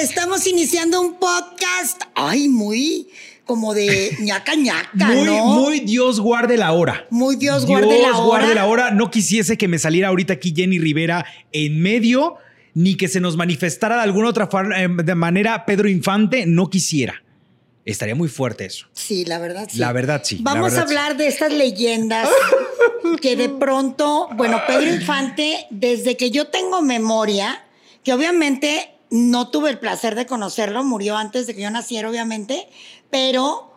estamos iniciando un podcast. Ay, muy como de ñaca ñaca, Muy, ¿no? muy Dios guarde la hora. Muy Dios guarde la hora. guarde la hora. No quisiese que me saliera ahorita aquí Jenny Rivera en medio, ni que se nos manifestara de alguna otra eh, de manera Pedro Infante. No quisiera. Estaría muy fuerte eso. Sí, la verdad sí. La verdad sí, Vamos verdad a hablar de estas leyendas que de pronto, bueno, Pedro Infante, desde que yo tengo memoria, que obviamente no tuve el placer de conocerlo, murió antes de que yo naciera, obviamente, pero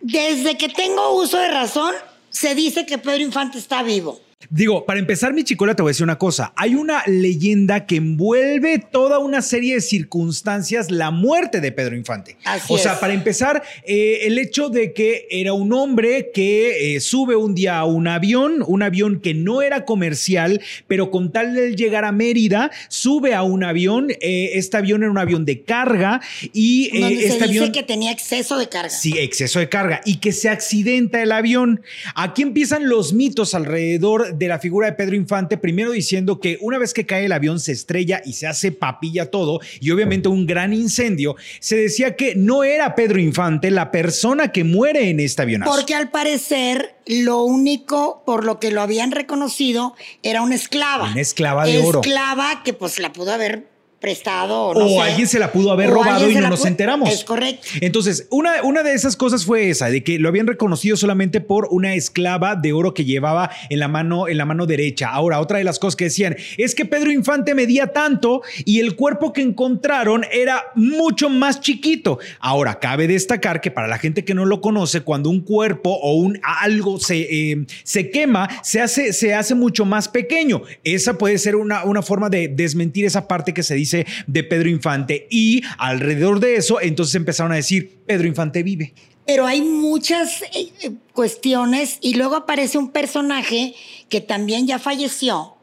desde que tengo uso de razón, se dice que Pedro Infante está vivo. Digo, para empezar, mi chicola, te voy a decir una cosa. Hay una leyenda que envuelve toda una serie de circunstancias la muerte de Pedro Infante. Así o sea, es. para empezar, eh, el hecho de que era un hombre que eh, sube un día a un avión, un avión que no era comercial, pero con tal de llegar a Mérida, sube a un avión. eh, este avión era un avión de carga y se este dice avión... que tenía exceso de carga. Sí, exceso de carga y que se accidenta el avión. Aquí empiezan los mitos alrededor de la figura de Pedro Infante, primero diciendo que una vez que cae el avión se estrella y se hace papilla todo y obviamente un gran incendio, se decía que no era Pedro Infante la persona que muere en este avionazo. Porque al parecer lo único por lo que lo habían reconocido era una esclava. Una esclava de oro. Esclava que pues la pudo haber prestado o no o sé. alguien se la pudo haber O robado y no nos enteramos. Es correcto. Entonces, una, una de esas cosas fue esa, de que lo habían reconocido solamente por una esclava de oro que llevaba en la mano, en la mano derecha. Ahora, otra de las cosas que decían es que Pedro Infante medía tanto y el cuerpo que encontraron era mucho más chiquito. Ahora, cabe destacar que para la gente que no lo conoce, cuando un cuerpo o un algo se, eh, se quema, se hace, se hace mucho más pequeño. Esa puede ser una, una forma de desmentir esa parte que se dice de Pedro Infante. Y alrededor de eso, entonces empezaron a decir, Pedro Infante vive. Pero hay muchas eh, eh, cuestiones y luego aparece un personaje que también ya falleció.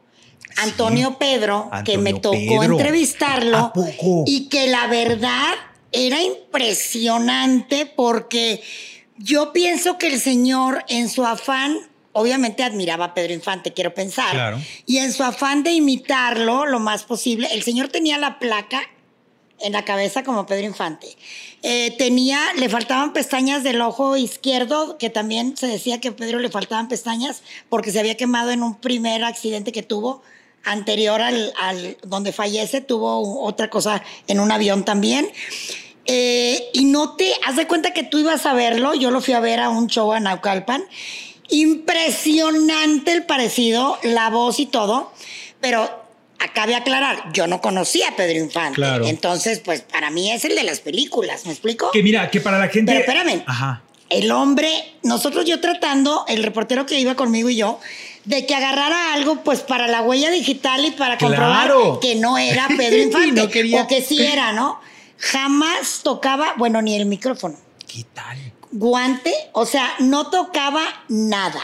Antonio Pedro, que me tocó Pedro. entrevistarlo y que la verdad era impresionante porque yo pienso que el señor en su afán, obviamente admiraba a Pedro Infante, quiero pensar, Claro. y en su afán de imitarlo lo más posible, el señor tenía la placa en la cabeza como Pedro Infante. Eh, tenía, le faltaban pestañas del ojo izquierdo, que también se decía que a Pedro le faltaban pestañas porque se había quemado en un primer accidente que tuvo anterior al, al donde fallece, tuvo otra cosa en un avión también. Eh, y no te, haz de cuenta que tú ibas a verlo, yo lo fui a ver a un show a Naucalpan. Impresionante el parecido, la voz y todo, pero acabe aclarar, yo no conocía a Pedro Infante. Claro. Entonces, pues para mí es el de las películas, ¿me explico? Que mira, que para la gente... Pero espérame. Ajá. El hombre, nosotros yo tratando, el reportero que iba conmigo y yo, de que agarrara algo pues para la huella digital y para comprobar Claro. que no era Pedro Infante No quería- o que sí era, ¿no? Jamás tocaba, bueno, ni el micrófono ¿Qué tal? Guante, o sea, no tocaba nada.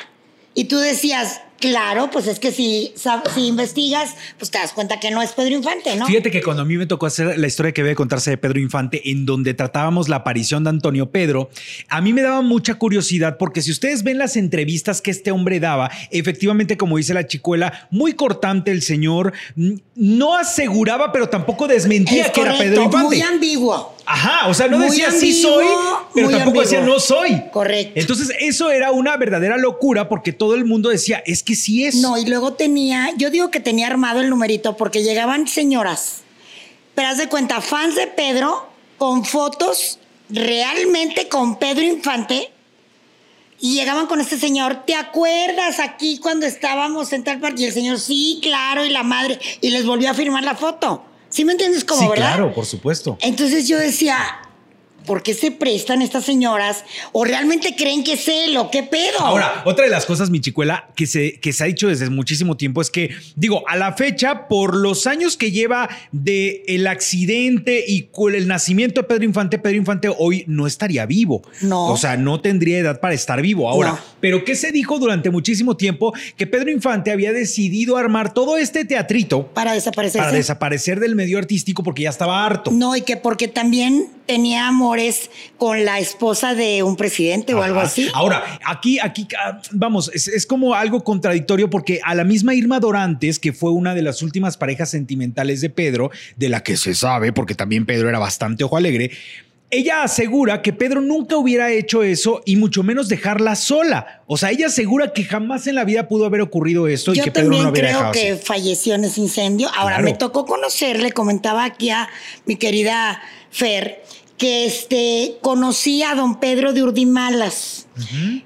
Y tú decías, claro, pues es que si, si investigas, pues te das cuenta que no es Pedro Infante, ¿no? Fíjate que cuando a mí me tocó hacer la historia que debe contarse de Pedro Infante, en donde tratábamos la aparición de Antonio Pedro, a mí me daba mucha curiosidad porque si ustedes ven las entrevistas que este hombre daba, efectivamente, como dice la chicuela, muy cortante el señor, no aseguraba, pero tampoco desmentía Es que era Pedro Infante. Muy ambiguo. Ajá, o sea, no Muy decía sí soy, pero tampoco decía no soy. Correcto. Entonces, eso era una verdadera locura porque todo el mundo decía, es que sí es. No, y luego tenía, yo digo que tenía armado el numerito porque llegaban señoras, pero haz de cuenta, fans de Pedro con fotos realmente con Pedro Infante y llegaban con este señor, ¿te acuerdas aquí cuando estábamos en tal parte? Y el señor, sí, claro, y la madre, y les volvió a firmar la foto. ¿Sí me entiendes cómo, sí, verdad? claro, por supuesto. Entonces yo decía, ¿por qué se prestan estas señoras? ¿O realmente creen que es él o qué pedo? Ahora, otra de las cosas, mi chicuela, que se, que se ha dicho desde muchísimo tiempo es que, digo, a la fecha, por los años que lleva de el accidente y el nacimiento de Pedro Infante, Pedro Infante hoy no estaría vivo. No. O sea, no tendría edad para estar vivo. Ahora, No. pero ¿qué se dijo durante muchísimo tiempo? Que Pedro Infante había decidido armar todo este teatrito para desaparecerse. para desaparecer del medio artístico porque ya estaba harto. No, y que porque también tenía amores con la esposa de un presidente o algo así. Ahora, aquí, aquí, ah, vamos, es, es como algo contradictorio porque a la misma Irma Dorantes, que fue una de las últimas parejas sentimentales de Pedro, de la que se sabe, porque también Pedro era bastante ojo alegre, ella asegura que Pedro nunca hubiera hecho eso y mucho menos dejarla sola. O sea, ella asegura que jamás en la vida pudo haber ocurrido esto y que Pedro no hubiera creo dejado que así. falleció en ese incendio. Ahora, Claro. me tocó conocerle, comentaba aquí a mi querida Fer, que este, conocí a don Pedro de Urdimalas.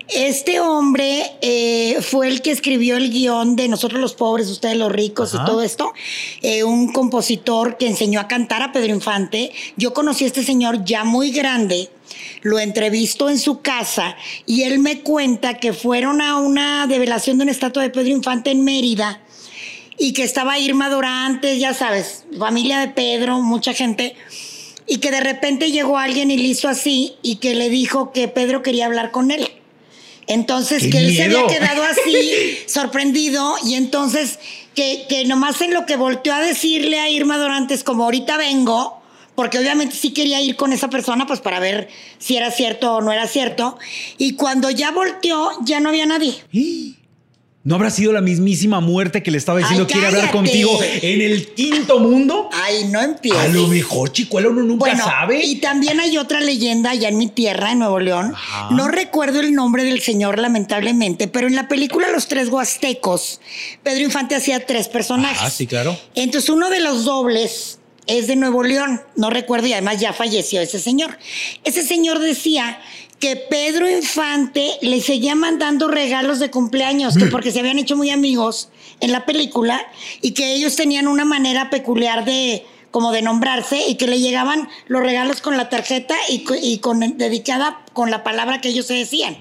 Este hombre eh, fue el que escribió el guion de Nosotros los pobres, ustedes los ricos y todo esto. Eh, un compositor que enseñó a cantar a Pedro Infante. Yo conocí a este señor ya muy grande. Lo entrevisto en su casa y él me cuenta que fueron a una develación de una estatua de Pedro Infante en Mérida y que estaba Irma Dorantes, ya sabes, familia de Pedro, mucha gente, y que de repente llegó alguien y le hizo así y que le dijo que Pedro quería hablar con él. Entonces, ¡Qué que él se había quedado así, sorprendido, y entonces que, que nomás en lo que volteó a decirle a Irma Dorantes, como ahorita vengo, porque obviamente sí quería ir con esa persona, pues para ver si era cierto o no era cierto, y cuando ya volteó, ya no había nadie. ¿No habrá sido la mismísima muerte que le estaba diciendo Ay, quiere hablar contigo en el quinto mundo? Ay, no empieces. A lo mejor, chicuela, uno nunca Bueno, sabe. y también hay otra leyenda allá en mi tierra, en Nuevo León. Ajá. No recuerdo el nombre del señor, lamentablemente, pero en la película Los Tres Huastecos, Pedro Infante hacía tres personajes. Ah, sí, claro. Entonces, uno de los dobles es de Nuevo León, no recuerdo, y además ya falleció ese señor. Ese señor decía que Pedro Infante le seguía mandando regalos de cumpleaños, que porque se habían hecho muy amigos en la película y que ellos tenían una manera peculiar de como de nombrarse y que le llegaban los regalos con la tarjeta y con dedicada con la palabra que ellos se decían.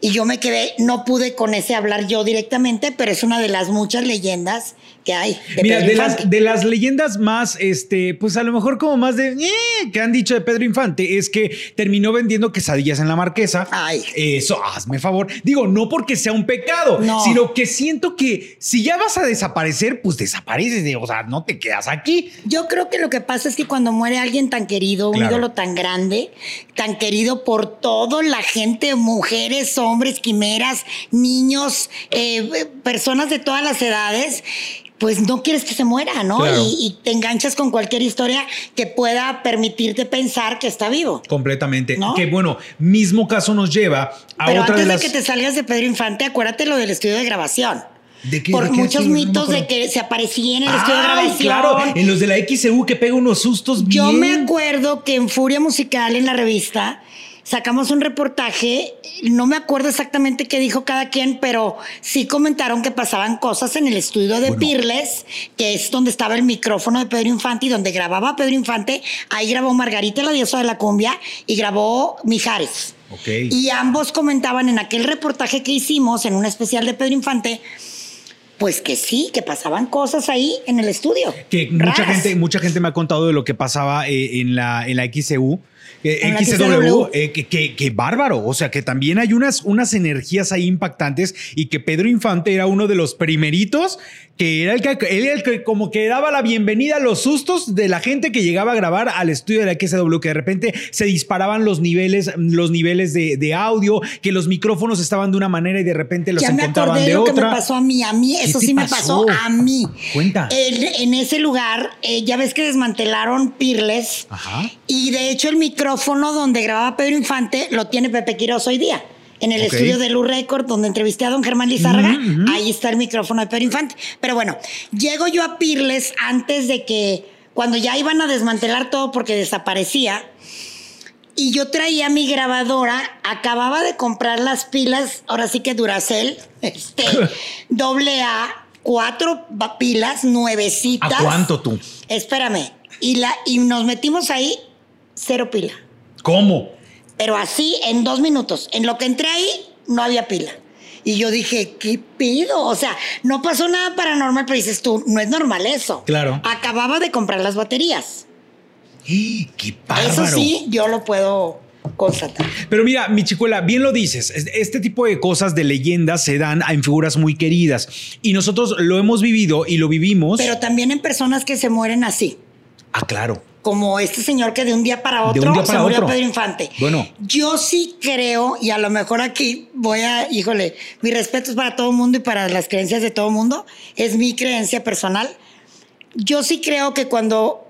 Y yo me quedé, no pude con ese hablar yo directamente, pero es una de las muchas leyendas que hay. de Mira, de las, de las leyendas más, este, pues a lo mejor como más de "Eh", que han dicho de Pedro Infante es que terminó vendiendo quesadillas en la marquesa. Ay. Eso, hazme favor. Digo, no porque sea un pecado, No. sino que siento que si ya vas a desaparecer, pues desapareces. de- O sea, no te quedas aquí. Yo creo que lo que pasa es que cuando muere alguien tan querido, un Claro. ídolo tan grande, tan querido por toda la gente, mujeres, hombres, quimeras, niños, eh, personas de todas las edades, pues no quieres que se muera, ¿no? Claro. Y, y te enganchas con cualquier historia que pueda permitirte pensar que está vivo. Completamente. ¿No? Que bueno, mismo caso nos lleva a Pero otra antes de que te salgas de Pedro Infante, acuérdate lo del estudio de grabación. ¿De qué- Por de qué muchos? No mitos de que se aparecía en el estudio de Ay, grabación. claro, en los de la XCU que pega unos sustos Yo bien. me acuerdo que en Furia Musical, en la revista, sacamos un reportaje. No me acuerdo exactamente qué dijo cada quien, pero sí comentaron que pasaban cosas en el estudio de Bueno. Pirles, que es donde estaba el micrófono de Pedro Infante y donde grababa Pedro Infante. Ahí grabó Margarita, la diosa de la cumbia, y grabó Mijares. Ok. Y ambos comentaban en aquel reportaje que hicimos, en un especial de Pedro Infante, pues que sí, que pasaban cosas ahí en el estudio. Que mucha gente, mucha gente me ha contado de lo que pasaba eh, en, la, en la XCU. Eh, XCW. eh, que, que- que bárbaro. O sea, que también hay unas, unas energías ahí impactantes y que Pedro Infante era uno de los primeritos que era el que, él el que como que daba la bienvenida a los sustos de la gente que llegaba a grabar al estudio de la XCW, que de repente se disparaban los niveles, los niveles de, de audio, que los micrófonos estaban de una manera y de repente los ya me encontraban acordé de lo que otra. me pasó a mí. A mí, ¿Qué eso sí me pasó? a mí. Cuenta. En ese lugar, eh, ya ves que desmantelaron Pirles. Ajá. Y de hecho, el micrófono donde grababa Pedro Infante lo tiene Pepe Quiroz hoy día. En el estudio de Lu Record, donde entrevisté a don Germán Lizárraga, ujú. ahí está el micrófono de Pedro Infante. Pero bueno, llego yo a Pirles antes de que, cuando ya iban a desmantelar todo porque desaparecía, y yo traía mi grabadora, acababa de comprar las pilas, ahora sí que Duracell, este, doble A, cuatro pilas nuevecitas. ¿A cuánto tú? Espérame. Y, la, y nos metimos ahí, cero pila. ¿Cómo? Pero así, en dos minutos. En lo que entré ahí, no había pila. Y yo dije, ¿qué pido? O sea, no pasó nada paranormal, pero dices tú, no es normal eso. Claro. Acababa de comprar las baterías. ¡Eh, ¡Qué bárbaro! Eso sí, yo lo puedo constatar. Pero mira, mi chicuela, bien lo dices. es- Este tipo de cosas de leyendas se dan en figuras muy queridas. Y nosotros lo hemos vivido y lo vivimos. Pero también en personas que se mueren así. ah, claro. Como este señor que de un día para otro día se para murió otro. Pedro Infante. Bueno. Yo sí creo, y a lo mejor aquí voy a, híjole, mi respeto es para todo el mundo y para las creencias de todo el mundo, es mi creencia personal. Yo sí creo que cuando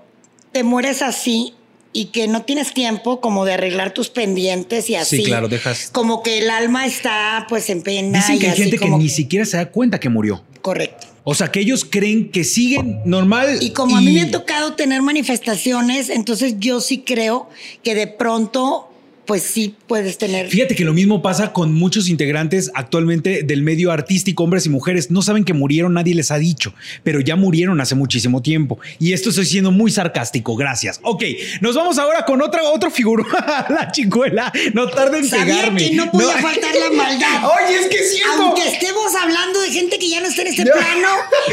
te mueres así y que no tienes tiempo como de arreglar tus pendientes y así. claro, dejas- Como que el alma está pues en pena. Dicen y que hay así gente que ni siquiera se da cuenta que murió. Correcto. O sea, que ellos creen que siguen normal. Y como a mí me ha tocado tener manifestaciones, entonces yo sí creo que de pronto, pues sí puedes tener. Fíjate que lo mismo pasa con muchos integrantes actualmente del medio artístico, hombres y mujeres. No saben que murieron, nadie les ha dicho, pero ya murieron hace muchísimo tiempo. Y esto estoy siendo muy sarcástico, gracias. Ok, nos vamos ahora con otra, otro figura, la chicuela. No tarde en Sabía pegarme. que no podía faltar la maldad. Oye, es que es cierto. Aunque estemos hablando de gente que ya no está en este No. plano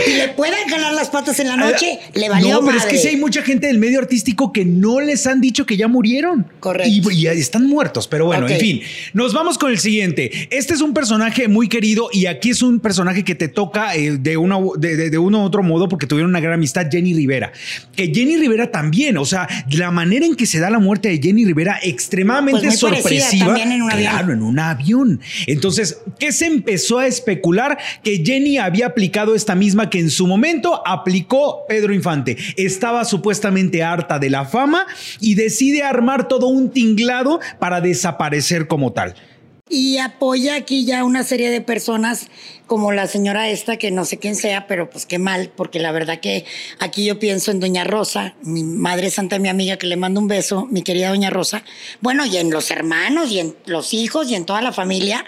y le puedan jalar las patas en la noche, le valió No, pero es que sí hay mucha gente del medio artístico que no les han dicho que ya murieron. Correcto. Y, y están muertos, pero bueno, en fin. Nos vamos con el siguiente. Este es un personaje muy querido y aquí es un personaje que te toca eh, de, una, de, de- de uno u otro modo porque tuvieron una gran amistad, Jenny Rivera. Que Jenny Rivera también, o sea, la manera en que se da la muerte de Jenny Rivera extremadamente Pues sorpresiva. también en un avión. Claro, en un avión. Entonces, ¿qué se empezó a especular? Que Jenny había aplicado esta misma que en su momento aplicó Pedro Infante. Estaba supuestamente harta de la fama y decide armar todo un tinglado para desaparecer como tal. Y apoya aquí ya una serie de personas como la señora esta, que no sé quién sea, pero pues qué mal, porque la verdad que aquí yo pienso en Doña Rosa, mi madre santa, mi amiga, que le mando un beso, mi querida Doña Rosa. Bueno, y en los hermanos, y en los hijos, y en toda la familia.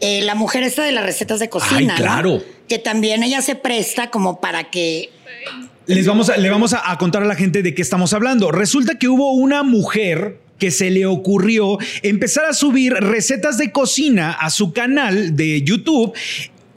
Eh, la mujer esta de las recetas de cocina, Ay, ¿no? claro. Que también ella se presta como para que Les vamos a, le vamos a, a contar a la gente de qué estamos hablando. Resulta que hubo una mujer que se le ocurrió empezar a subir recetas de cocina a su canal de YouTube.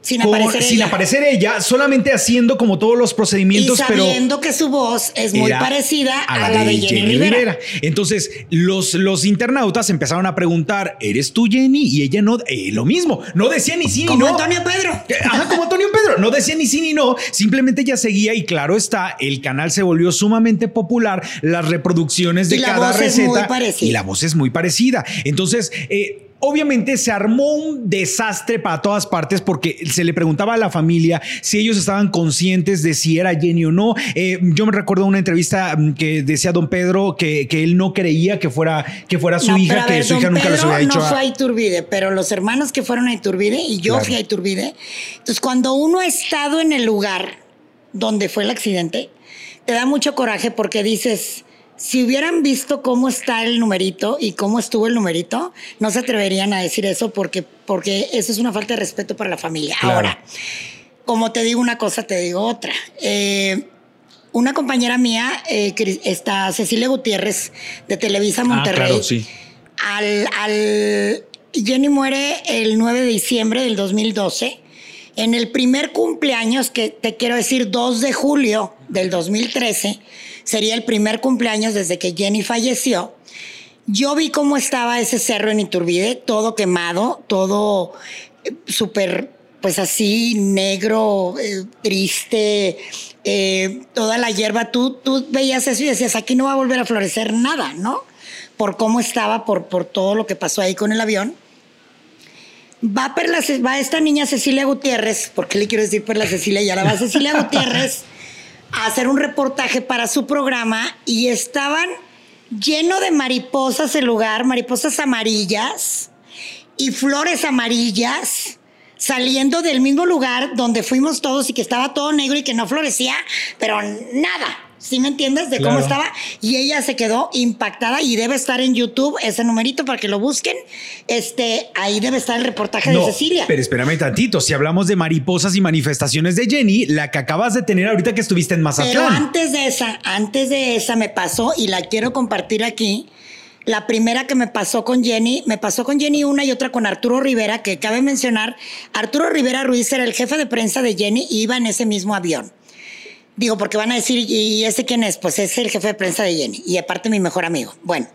Sin con- aparecer sin ella. aparecer ella, solamente haciendo como todos los y procedimientos, pero sabiendo que su voz es muy parecida a, la de Jenny, Rivera. Entonces, los, los internautas empezaron a preguntar, ¿eres tú Jenny? Y ella no, eh, lo mismo, no decía ni sí ni Como no. Antonio Pedro. Ajá, como Antonio Pedro, no decía ni sí ni no, simplemente ella seguía y claro está, el canal se volvió sumamente popular, las reproducciones de Y la cada voz es receta y la voz es muy parecida. Entonces, eh, Obviamente se armó un desastre para todas partes porque se le preguntaba a la familia si ellos estaban conscientes de si era Jenny o no. Eh, yo me recuerdo una entrevista mm, que decía don Pedro que, que él no creía que fuera, que fuera su No, hija, que su hija nunca les Pedro había dicho. No a- fue a Iturbide, pero los hermanos que fueron a Iturbide y yo Claro. fui a Iturbide. Entonces, cuando uno ha estado en el lugar donde fue el accidente, te da mucho coraje porque dices. Si hubieran visto cómo está el numerito y cómo estuvo el numerito, no se atreverían a decir eso porque, porque eso es una falta de respeto para la familia. Claro. Ahora, como te digo una cosa, te digo otra. Eh, una compañera mía, eh, está Cecilia Gutiérrez, de Televisa Ah, Monterrey. claro, sí. Al, al- Jenny muere el 9 de diciembre del 2012. En el primer cumpleaños, que te quiero decir 2 de julio del 2013, sería el primer cumpleaños desde que Jenny falleció. Yo vi cómo estaba ese cerro en Iturbide, todo quemado, todo eh, súper, pues así, negro, eh, triste, eh, toda la hierba. Tú, tú veías eso y decías, aquí no va a volver a florecer nada, ¿no? Por cómo estaba, por, por todo lo que pasó ahí con el avión. Va, Perla, va esta niña Cecilia Gutiérrez, porque le quiero decir Perla Cecilia? Y ahora va Cecilia Gutiérrez a hacer un reportaje para su programa y estaban lleno de mariposas el lugar, mariposas amarillas y flores amarillas saliendo del mismo lugar donde fuimos todos y que estaba todo negro y que no florecía, pero nada. ¿Sí me entiendes? De cómo Claro. estaba. Y ella se quedó impactada y debe estar en YouTube ese numerito para que lo busquen. Este, ahí debe estar el reportaje de Cecilia. Pero espérame tantito, si hablamos de mariposas y manifestaciones de Jenny, la que acabas de tener ahorita que estuviste en Pero Mazatlán. antes de esa, antes de esa me pasó y la quiero compartir aquí. La primera que me pasó con Jenny, me pasó con Jenny una y otra con Arturo Rivera, que cabe mencionar, Arturo Rivera Ruiz era el jefe de prensa de Jenny y iba en ese mismo avión. Digo, porque van a decir, ¿y ese quién es? Pues es el jefe de prensa de Jenny y aparte mi mejor amigo. Bueno,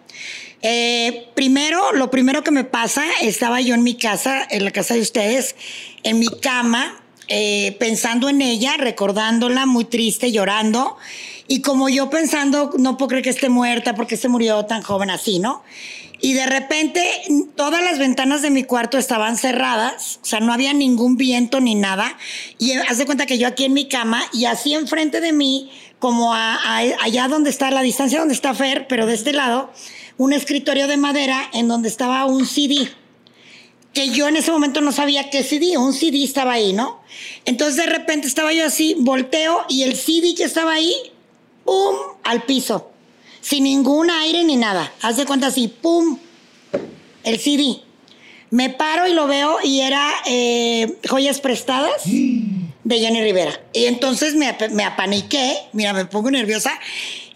eh, primero, lo primero que me pasa, estaba yo en mi casa, en la casa de ustedes, en mi cama, eh, pensando en ella, recordándola, muy triste, llorando. Y como yo pensando, no puedo creer que esté muerta porque se murió tan joven así, ¿no? Y de repente todas las ventanas de mi cuarto estaban cerradas, o sea, no había ningún viento ni nada. Y haz de cuenta que yo aquí en mi cama y así enfrente de mí, como allá donde está, la distancia donde está Fer, pero de este lado, un escritorio de madera en donde estaba un CD. Que yo en ese momento no sabía qué CD, un CD estaba ahí, ¿no? Entonces de repente estaba yo así, volteo y el CD que estaba ahí, ¡pum! al piso sin ningún aire ni nada. Haz de cuenta así, ¡pum! El CD. Me paro y lo veo y era eh, joyas prestadas de Jenny Rivera. Y entonces me, me apaniqué, mira, me pongo nerviosa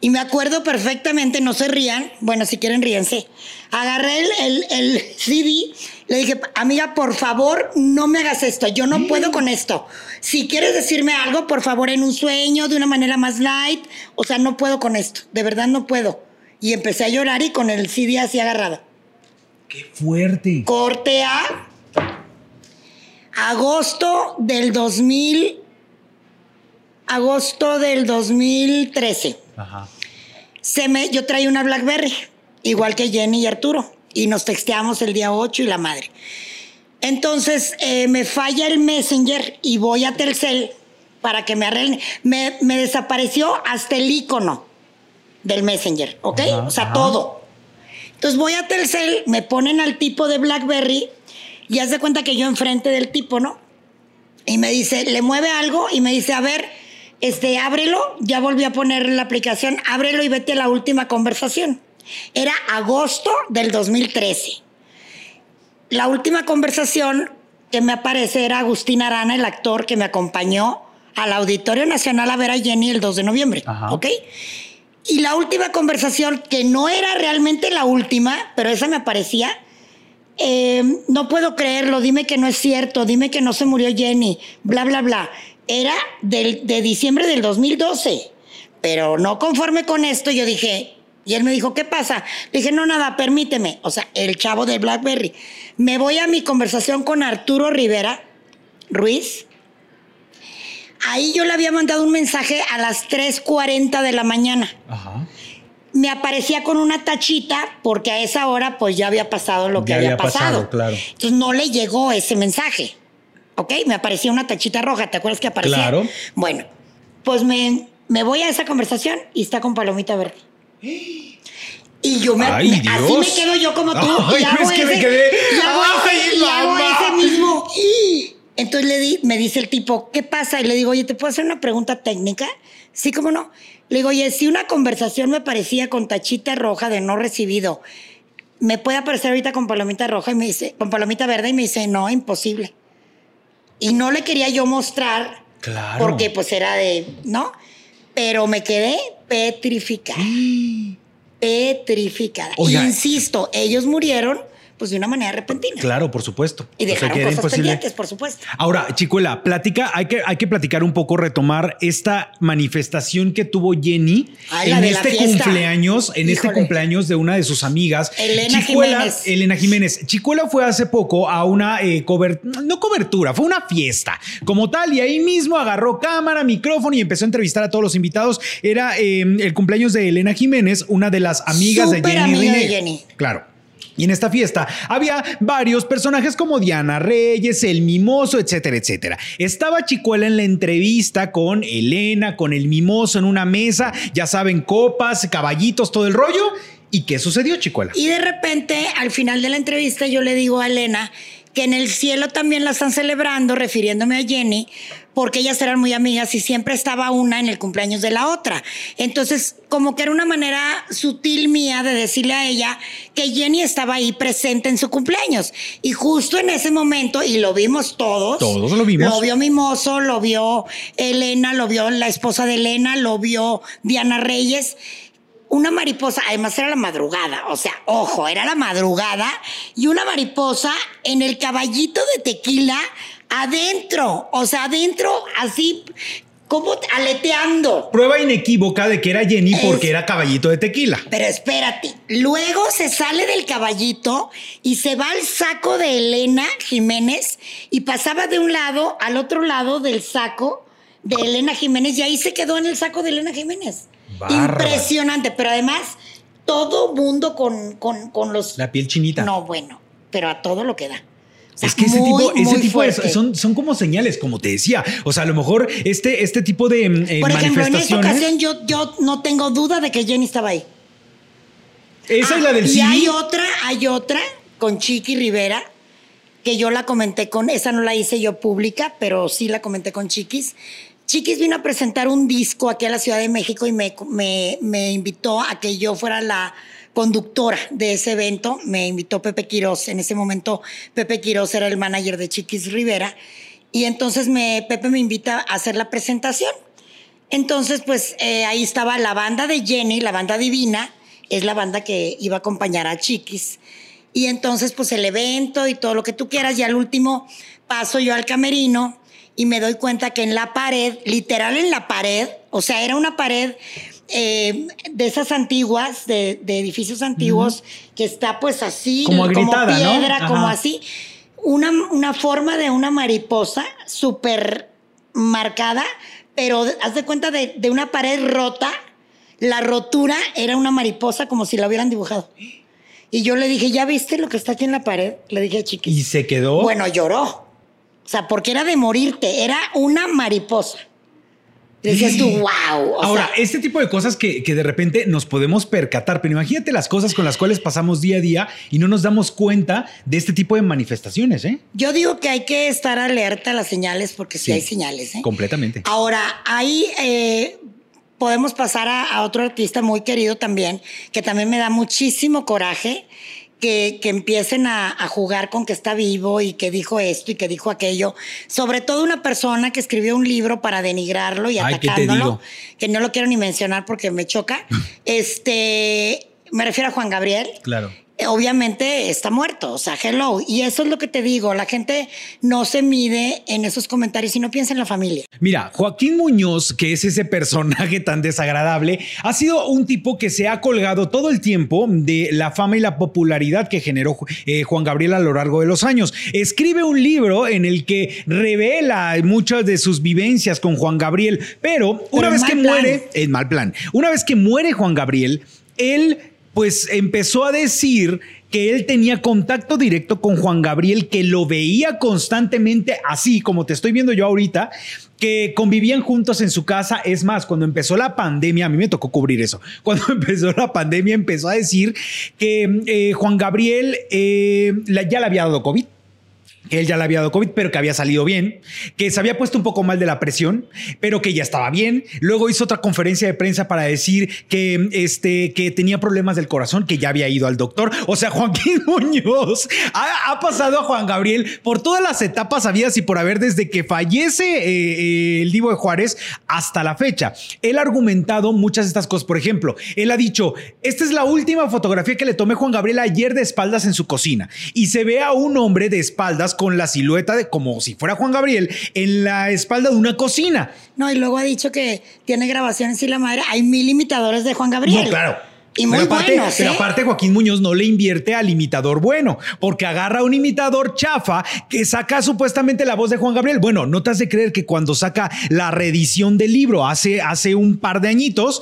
y me acuerdo perfectamente, no se rían, bueno, si quieren ríense. Agarré el, el, el, CD, le dije, amiga, por favor, no me hagas esto, yo no puedo con esto. Si quieres decirme algo, por favor, en un sueño, de una manera más light, o sea, no puedo con esto, de verdad no puedo. Y empecé a llorar y con el CD así agarrado. ¡Qué fuerte! Corte a agosto del 2000, agosto del 2013. Ajá. Se me, yo traía una BlackBerry, igual que Jenny y Arturo, y nos texteamos el día 8 y la madre. Entonces eh, me falla el Messenger y voy a Telcel para que me arreglen. Me, desapareció hasta el icono del Messenger, ¿ok? o sea, todo. Entonces voy a Telcel, me ponen al tipo de BlackBerry y haz de cuenta que yo enfrente del tipo, ¿no? Y me dice, le mueve algo y me dice, a ver, este, ábrelo, ya volví a poner la aplicación, ábrelo y vete a la última conversación. Era agosto del 2013. La última conversación que me aparece era Agustín Arana, el actor que me acompañó al Auditorio Nacional a ver a Jenny el 2 de noviembre. ¿Ok? Y la última conversación, que no era realmente la última, pero esa me aparecía, eh, no puedo creerlo, dime que no es cierto, dime que no se murió Jenny, bla, bla, bla era del, de diciembre del 2012. Pero no conforme con esto, yo dije, y él me dijo, ¿qué pasa? Le dije, no, nada, permíteme. O sea, el chavo de Blackberry. Me voy a mi conversación con Arturo Rivera Ruiz. Ahí yo le había mandado un mensaje a las 3.40 de la mañana. Me aparecía con una tachita porque a esa hora pues ya había pasado lo que había, pasado. claro. Entonces no le llegó ese mensaje. ¿Ok? Me aparecía una tachita roja, ¿te acuerdas que aparecía? Claro. Bueno, pues me, me voy a esa conversación y está con palomita verde. Y yo me, así me quedo yo como tú y hago, ese, me quedé. Y hago, ese, y hago ese, mismo. Entonces le di, me dice el tipo, ¿qué pasa? Y le digo, oye, ¿te puedo hacer una pregunta técnica? Sí, cómo no. Le digo, oye, si una conversación me parecía con tachita roja de no recibido, ¿me puede aparecer ahorita con palomita roja? Y me dice, con palomita verde, y me dice, no, imposible. Y no le quería yo mostrar. Claro. Porque pues era de, ¿no? Pero me quedé petrificada. petrificada. Insisto, ellos murieron pues de una manera repentina. Claro, por supuesto. Y dejaron cosas pendientes, por supuesto. Ahora, Chicuela, platica, hay que, hay que platicar un poco, retomar esta manifestación que tuvo Jenny en este cumpleaños, en este cumpleaños de una de sus amigas. Elena Jiménez. Elena Jiménez. Chicuela fue hace poco a una eh, no cobertura, fue una fiesta como tal, y ahí mismo agarró cámara, micrófono y empezó a entrevistar a todos los invitados. Era eh, el cumpleaños de Elena Jiménez, una de las amigas de Jenny. Amiga de Jenny. Claro. Y en esta fiesta había varios personajes como Diana Reyes, el Mimoso, etcétera, etcétera. Estaba Chicuela en la entrevista con Elena, con el Mimoso en una mesa, ya saben, copas, caballitos, todo el rollo. ¿Y qué sucedió, Chicuela? Y de repente, al final de la entrevista, yo le digo a Elena que en el cielo también la están celebrando, refiriéndome a Jenny, porque ellas eran muy amigas y siempre estaba una en el cumpleaños de la otra. Entonces, como que era una manera sutil mía de decirle a ella que Jenny estaba ahí presente en su cumpleaños. Y justo en ese momento, y lo vimos todos. Todos lo vimos. Lo vio Mimoso, lo vio Elena, lo vio la esposa de Elena, lo vio Diana Reyes una mariposa, además era la madrugada, o sea, ojo, era la madrugada y una mariposa en el caballito de tequila adentro, o sea, adentro, así ¿Cómo? Aleteando. Prueba inequívoca de que era Jenny porque era caballito de tequila. Pero espérate, luego se sale del caballito y se va al saco de Elena Jiménez y pasaba de un lado al otro lado del saco de Elena Jiménez y ahí se quedó en el saco de Elena Jiménez. Bárbaro. Impresionante, pero además todo mundo con, con, con los... La piel chinita. No, bueno, pero a todo lo que da. O sea, Es que ese muy, tipo, ese tipo de- son, son como señales, como te decía. O sea, a lo mejor este, este tipo de mm, eh, Por ejemplo, en esta ocasión yo, yo no tengo duda de que Jenny estaba ahí. esa Ah, es la del Y CD. hay otra, hay otra con Chiqui Rivera, que yo la comenté con, esa no la hice yo pública, pero sí la comenté con Chiquis. Chiquis vino a presentar un disco aquí a la Ciudad de México y me, me, me invitó a que yo fuera la conductora de ese evento. Me invitó Pepe Quiroz. En ese momento Pepe Quiroz era el manager de Chiquis Rivera. Y entonces me, Pepe me invita a hacer la presentación. Entonces, pues eh, ahí estaba la banda de Jenny, la banda divina, es la banda que iba a acompañar a Chiquis. Y entonces, pues el evento y todo lo que tú quieras, y al último paso yo al camerino y me doy cuenta que en la pared, literal en la pared, o sea, era una pared eh, de esas antiguas, de, de edificios antiguos, que está pues así, Como piedra, como así, una, una forma de una mariposa súper marcada, pero haz de cuenta de, de una pared rota. La rotura era una mariposa como si la hubieran dibujado. Y yo le dije, ¿ya viste lo que está aquí en la pared? Le dije a Chiquis. Y se quedó. Bueno, lloró. O sea, porque era de morirte, era una mariposa. Decías tú, wow. O Ahora, sea, este tipo de cosas que, que de repente nos podemos percatar, pero imagínate las cosas con las cuales pasamos día a día y no nos damos cuenta de este tipo de manifestaciones, ¿eh? yo digo que hay que estar alerta a las señales porque sí, Sí. hay señales. ¿eh? Completamente. Ahora, ahí eh, podemos pasar a, a otro artista muy querido también, que también me da muchísimo coraje. Que, que empiecen a, a jugar con que está vivo y que dijo esto y que dijo aquello. Sobre todo una persona que escribió un libro para denigrarlo y Ay, ¿qué te atacándolo, que no lo quiero ni mencionar porque me choca. este, me refiero a Juan Gabriel. Claro. Obviamente está muerto, o sea, hello. Y eso es lo que te digo, la gente no se mide en esos comentarios y no piensa en la familia. Mira, Joaquín Muñoz, que es ese personaje tan desagradable, ha sido un tipo que se ha colgado todo el tiempo de la fama y la popularidad que generó eh, Juan Gabriel a lo largo de los años. Escribe un libro en el que revela muchas de sus vivencias con Juan Gabriel, pero una vez que plan. muere, en mal plan, una vez que muere Juan Gabriel, él pues empezó a decir que él tenía contacto directo con Juan Gabriel, que lo veía constantemente así como te estoy viendo yo ahorita, que convivían juntos en su casa. Es más, cuando empezó la pandemia, a mí me tocó cubrir eso. Cuando empezó la pandemia, empezó a decir que eh, Juan Gabriel eh, ya le había dado COVID él ya le había dado COVID, pero que había salido bien, que se había puesto un poco mal de la presión, pero que ya estaba bien. Luego hizo otra conferencia de prensa para decir que, este, que tenía problemas del corazón, que ya había ido al doctor. O sea, Joaquín Muñoz ha, ha pasado a Juan Gabriel por todas las etapas habidas y por haber desde que fallece eh, eh, el Divo de Juárez hasta la fecha. Él ha argumentado muchas de estas cosas. Por ejemplo, él ha dicho, esta es la última fotografía que le tomé Juan Gabriel ayer de espaldas en su cocina y se ve a un hombre de espaldas con la silueta de como si fuera Juan Gabriel en la espalda de una cocina. No, y luego ha dicho que tiene grabaciones y la madre. Hay mil imitadores de Juan Gabriel. No, claro. Y muy pero aparte, buenos, pero ¿eh? aparte Joaquín Muñoz no le invierte al imitador bueno, porque agarra a un imitador chafa que saca supuestamente la voz de Juan Gabriel. Bueno, no te has de creer que cuando saca la reedición del libro hace, hace un par de añitos,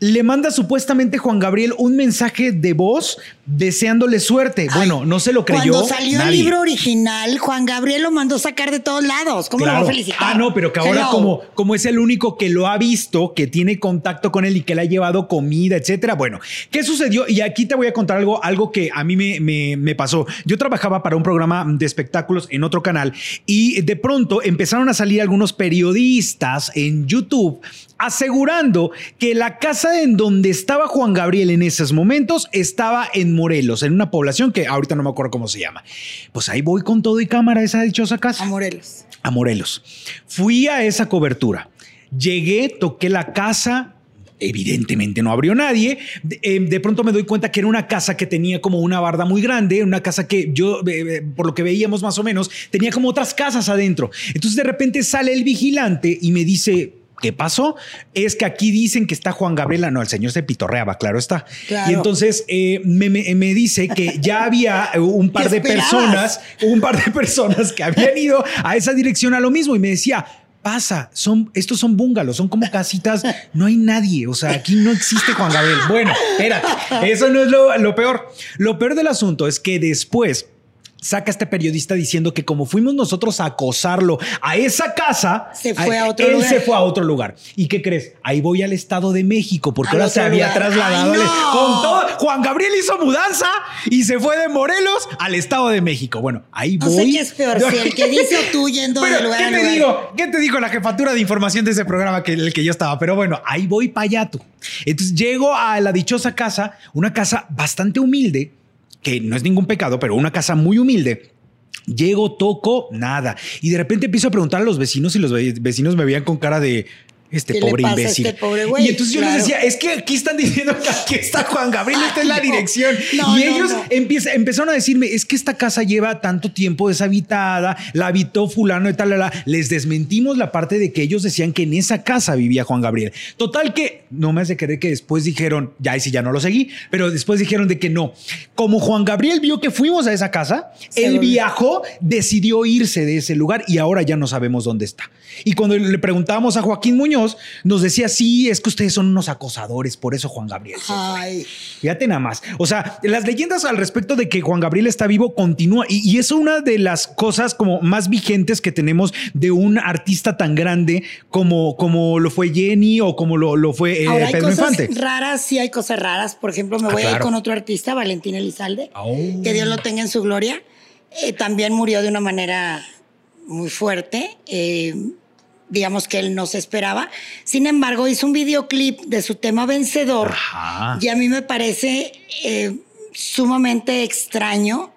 le manda supuestamente Juan Gabriel un mensaje de voz deseándole suerte. bueno, no se lo creyó. Cuando salió nadie. el libro original, Juan Gabriel lo mandó sacar de todos lados. ¿Cómo lo va a felicitar? Ah, no, pero que ahora Hello. como, como es el único que lo ha visto, que tiene contacto con él y que le ha llevado comida, etcétera. Bueno, ¿qué sucedió? Y aquí te voy a contar algo, algo que a mí me, me- me pasó. Yo trabajaba para un programa de espectáculos en otro canal y de pronto empezaron a salir algunos periodistas en YouTube asegurando que la casa en donde estaba Juan Gabriel en esos momentos estaba en Morelos, en una población que ahorita no me acuerdo cómo se llama. Pues ahí voy con todo y cámara a esa dichosa casa A Morelos. a Morelos. Fui a esa cobertura. Llegué, toqué la casa. Evidentemente no abrió nadie. De, eh, de pronto me doy cuenta que era una casa que tenía como una barda muy grande, una casa que yo, eh, eh, por lo que veíamos más o menos, tenía como otras casas adentro. Entonces de repente sale el vigilante y me dice, ¿Qué pasó? Es que aquí dicen que está Juan Gabriela, no, el señor se pitorreaba, claro está. Y entonces eh, me, dice que ya había un par de personas, un par de personas que habían ido a esa dirección a lo mismo y me decía, pasa? Son, estos son búngalos, son como casitas, no hay nadie, o sea, aquí no existe Juan Gabriel. Bueno, espérate, eso no es lo, lo peor. Lo peor del asunto es que después saca este periodista diciendo que como fuimos nosotros a acosarlo a esa casa, se fue a, otro él lugar. se fue a otro lugar. ¿Y qué crees? Ahí voy al Estado de México porque ahora se había trasladado con todo. Juan Gabriel hizo mudanza y se fue de Morelos al Estado de México. Bueno, ahí voy. No sé qué es peor, si el que dice tú yendo de lugar ¿qué te digo? ¿Qué te digo la jefatura de información de ese programa que el que yo estaba? Pero bueno, ahí voy tú. Entonces llego a la dichosa casa, una casa bastante humilde que no es ningún pecado, pero una casa muy humilde. Llego, toco, nada. Y de repente empiezo a preguntar a los vecinos y los vecinos me veían con cara de, este pobre imbécil. Este pobre y entonces yo les decía, es que aquí están diciendo que aquí está Juan Gabriel, esta es la dirección. y ellos empezaron a decirme, es que esta casa lleva tanto tiempo deshabitada, la habitó fulano y tal, la, les desmentimos la parte de que ellos decían que en esa casa vivía Juan Gabriel. Total que no me hace creer que después dijeron, ya, y si ya no lo seguí, pero después dijeron de que no. Como Juan Gabriel vio que fuimos a esa casa, él viajó, decidió irse de ese lugar y ahora ya no sabemos dónde está. Y cuando le preguntábamos a Joaquín Muñoz, nos decía, sí, es que ustedes son unos acosadores, por eso Juan Gabriel. Ay. Fíjate nada más. O sea, las leyendas al respecto de que Juan Gabriel está vivo continúa y, es una de las cosas como más vigentes que tenemos de un artista tan grande como, como lo fue Jenny o como lo, lo fue eh, Pedro Infante. Raras, sí hay cosas raras. Por ejemplo, me ah, voy a ir con otro artista, Valentín Elizalde, oh. que Dios lo tenga en su gloria. Eh, también murió de una manera muy fuerte. Eh, digamos que él no se esperaba. Sin embargo, hizo un videoclip de su tema vencedor y a mí me parece eh, sumamente extraño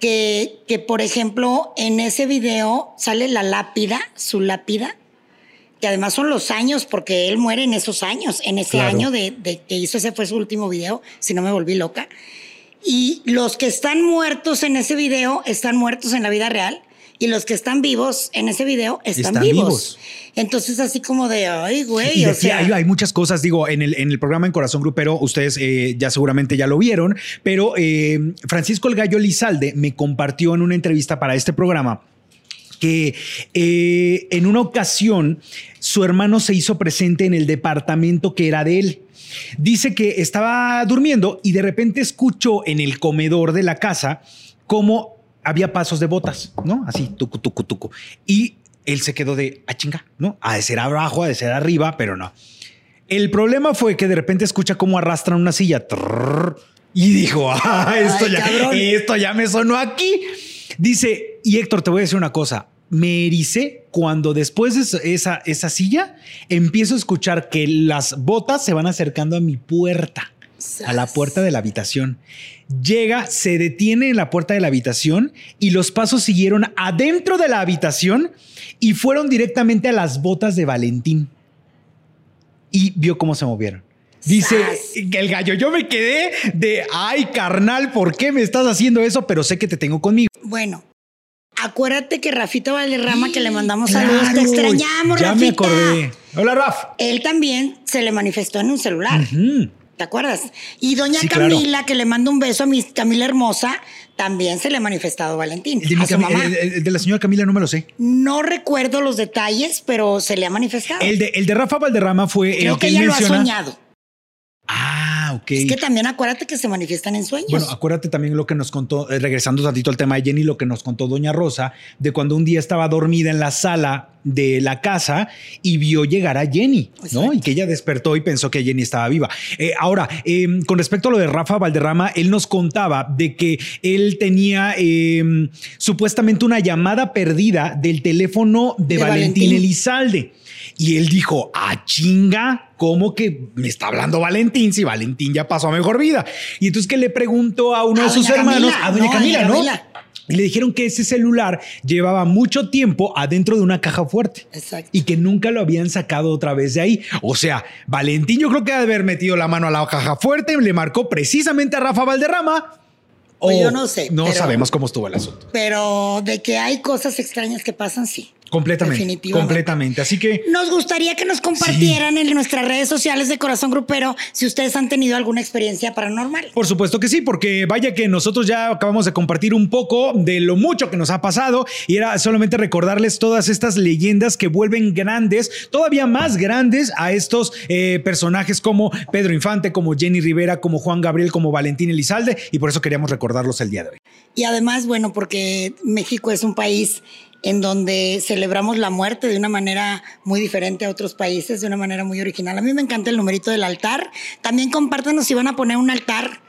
que, que, por ejemplo, en ese video sale la lápida, su lápida, que además son los años, porque él muere en esos años, en ese año de, de, que hizo, ese fue su último video, si no me volví loca. Y los que están muertos en ese video están muertos en la vida real y los que están vivos en ese video están, vivos. Entonces, así como de, ay, güey. o sea, hay, muchas cosas, digo, en el, en el programa En Corazón Grupero, ustedes eh, ya seguramente ya lo vieron, pero eh, Francisco El Gallo Lizalde me compartió en una entrevista para este programa que eh, en una ocasión su hermano se hizo presente en el departamento que era de él. Dice que estaba durmiendo y de repente escuchó en el comedor de la casa cómo había pasos de botas, ¿no? Así, tucu, tucu, tucu. Y él se quedó de, a ah, chinga, ¿no? A de ser abajo, a de ser arriba, pero no. El problema fue que de repente escucha cómo arrastran una silla. y dijo, ah, esto, ya, esto ya me sonó aquí. Dice, y Héctor, te voy a decir una cosa. Me ericé cuando después de esa, esa silla empiezo a escuchar que las botas se van acercando a mi puerta a la puerta de la habitación. Llega, se detiene en la puerta de la habitación y los pasos siguieron adentro de la habitación y fueron directamente a las botas de Valentín. Y vio cómo se movieron. Dice el gallo, yo me quedé de, ay carnal, ¿por qué me estás haciendo eso? Pero sé que te tengo conmigo. Bueno, acuérdate que Rafita Valderrama, que le mandamos saludos, te extrañamos, ya me acordé. Hola, Raf. Él también se le manifestó en un celular. ¿Te acuerdas? Y doña Camila, que le manda un beso a mi Camila hermosa, también se le ha manifestado Valentín. El de, de la señora Camila no me lo sé. No recuerdo los detalles, pero se le ha manifestado. El de, el de Rafa Valderrama fue Creo el que, ella lo ha soñado. Ah, ok. Es que también acuérdate que se manifiestan en sueños. Bueno, acuérdate también lo que nos contó, eh, regresando un ratito al tema de Jenny, lo que nos contó Doña Rosa, de cuando un día estaba dormida en la sala de la casa y vio llegar a Jenny, ¿no? Y que ella despertó y pensó que Jenny estaba viva. Eh, ahora, em, con respecto a lo de Rafa Valderrama, él nos contaba de que él tenía em, supuestamente una llamada perdida del teléfono de, Valentín Elizalde. Y él dijo, ah, chinga, ¿cómo que me está hablando Valentín si Valentín ya pasó a mejor vida? Y entonces que le preguntó a uno de sus hermanos, a doña Camila, ¿no? Y le dijeron que ese celular llevaba mucho tiempo adentro de una caja fuerte. Exacto. Y que nunca lo habían sacado otra vez de ahí. O sea, Valentín yo creo que ha de haber metido la mano a la caja fuerte, y le marcó precisamente a Rafa Valderrama. Pues o yo no sé. No sabemos cómo estuvo el asunto. Pero de que hay cosas extrañas que pasan, sí. Completamente. Completamente. Así que. Nos gustaría que nos compartieran en nuestras redes sociales de Corazón Grupero si ustedes han tenido alguna experiencia paranormal. Por supuesto que sí, porque vaya que nosotros ya acabamos de compartir un poco de lo mucho que nos ha pasado y era solamente recordarles todas estas leyendas que vuelven grandes, todavía más grandes a estos eh, personajes como Pedro Infante, como Jenny Rivera, como Juan Gabriel, como Valentín Elizalde y por eso queríamos recordarlos el día de hoy. Y además, bueno, porque México es un país en donde celebramos la muerte de una manera muy diferente a otros países, de una manera muy original. A mí me encanta el numerito del altar. También compártanos si van a poner un altar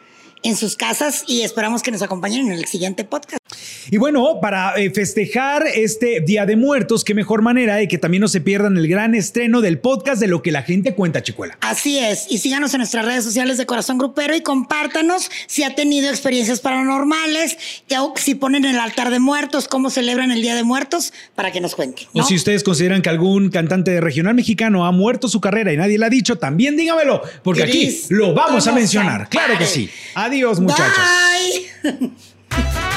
en sus casas y esperamos que nos acompañen en el siguiente podcast. Y bueno, para eh, festejar este Día de Muertos, qué mejor manera de que también no se pierdan el gran estreno del podcast de lo que la gente cuenta, Chicuela. Así es, y síganos en nuestras redes sociales de Corazón Grupero y compártanos si ha tenido experiencias paranormales, si ponen el altar de muertos, cómo celebran el Día de Muertos, para que nos cuenten. O si ustedes consideran que algún cantante regional mexicano ha muerto su carrera y nadie le ha dicho, también dígamelo, porque aquí lo vamos a mencionar. Claro que sí. Adiós, muchachos. Bye.